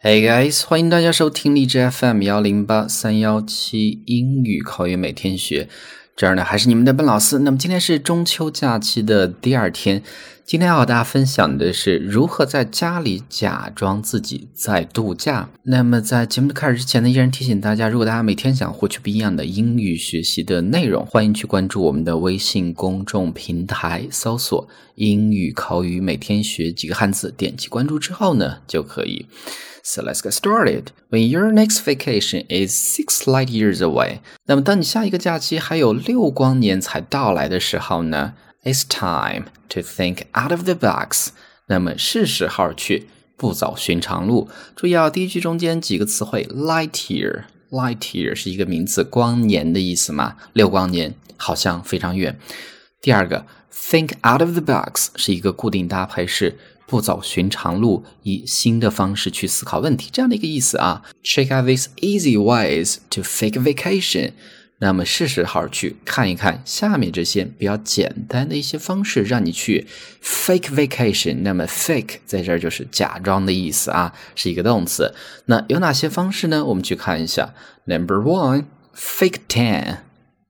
Hey guys，欢迎大家收听荔枝 FM 幺零八三幺七英语口语每天学。这儿呢还是你们的笨老师。那么今天是中秋假期的第二天，今天要和大家分享的是如何在家里假装自己在度假。那么在节目的开始之前呢，依然提醒大家，如果大家每天想获取不一样的英语学习的内容，欢迎去关注我们的微信公众平台，搜索“英语口语每天学”几个汉字，点击关注之后呢，就可以。So let's get started. When your next vacation is six light years away，那么当你下一个假期还有六光年才到来的时候呢，It's time to think out of the box。那么是时候去不走寻常路。注意啊，第一句中间几个词汇，light year。light year 是一个名词，光年的意思嘛？六光年好像非常远。第二个，think out of the box 是一个固定搭配，是不走寻常路，以新的方式去思考问题，这样的一个意思啊。Check out these easy ways to fake vacation。那么是时候去看一看下面这些比较简单的一些方式，让你去 fake vacation。那么 fake 在这儿就是假装的意思啊，是一个动词。那有哪些方式呢？我们去看一下。Number one，fake tan，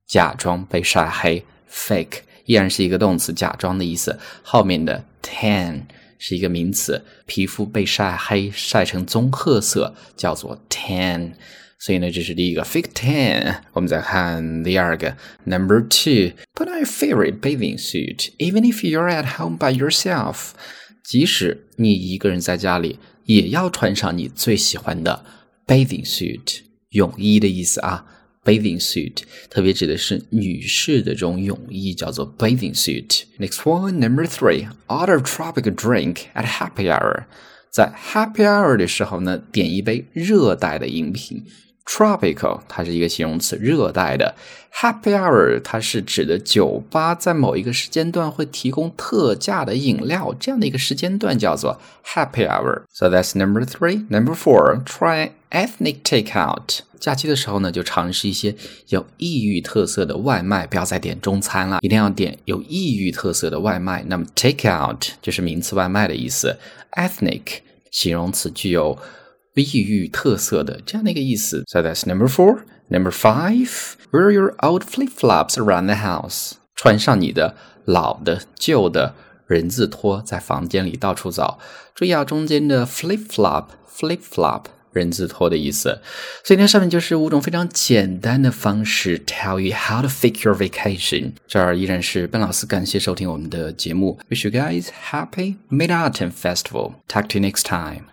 假装被晒黑。fake 依然是一个动词，假装的意思。后面的 tan。是一个名词，皮肤被晒黑，晒成棕褐色，叫做 tan。所以呢，这是第一个 fake tan。我们再看第二个，number two，put on your favorite bathing suit，even if you're at home by yourself。即使你一个人在家里，也要穿上你最喜欢的 bathing suit，泳衣的意思啊。Bathing suit，特别指的是女士的这种泳衣，叫做 bathing suit。Next one, number three, order tropical drink at happy hour。在 happy hour 的时候呢，点一杯热带的饮品。Tropical，它是一个形容词，热带的。Happy hour，它是指的酒吧在某一个时间段会提供特价的饮料，这样的一个时间段叫做 happy hour。So that's number three. Number four, try ethnic takeout。假期的时候呢，就尝试一些有异域特色的外卖，不要再点中餐了，一定要点有异域特色的外卖。那么 takeout 就是名词外卖的意思，ethnic 形容词具有。异域特色的这样的一个意思。So that's number four. Number five, wear your old flip flops around the house. 穿上你的老的、旧的人字拖，在房间里到处走。注意啊，中间的 flip flop, flip flop 人字拖的意思。所以呢，上面就是五种非常简单的方式，tell you how to fake your vacation。这儿依然是笨老师，感谢收听我们的节目。Wish you guys happy Mid Autumn Festival. Talk to you next time.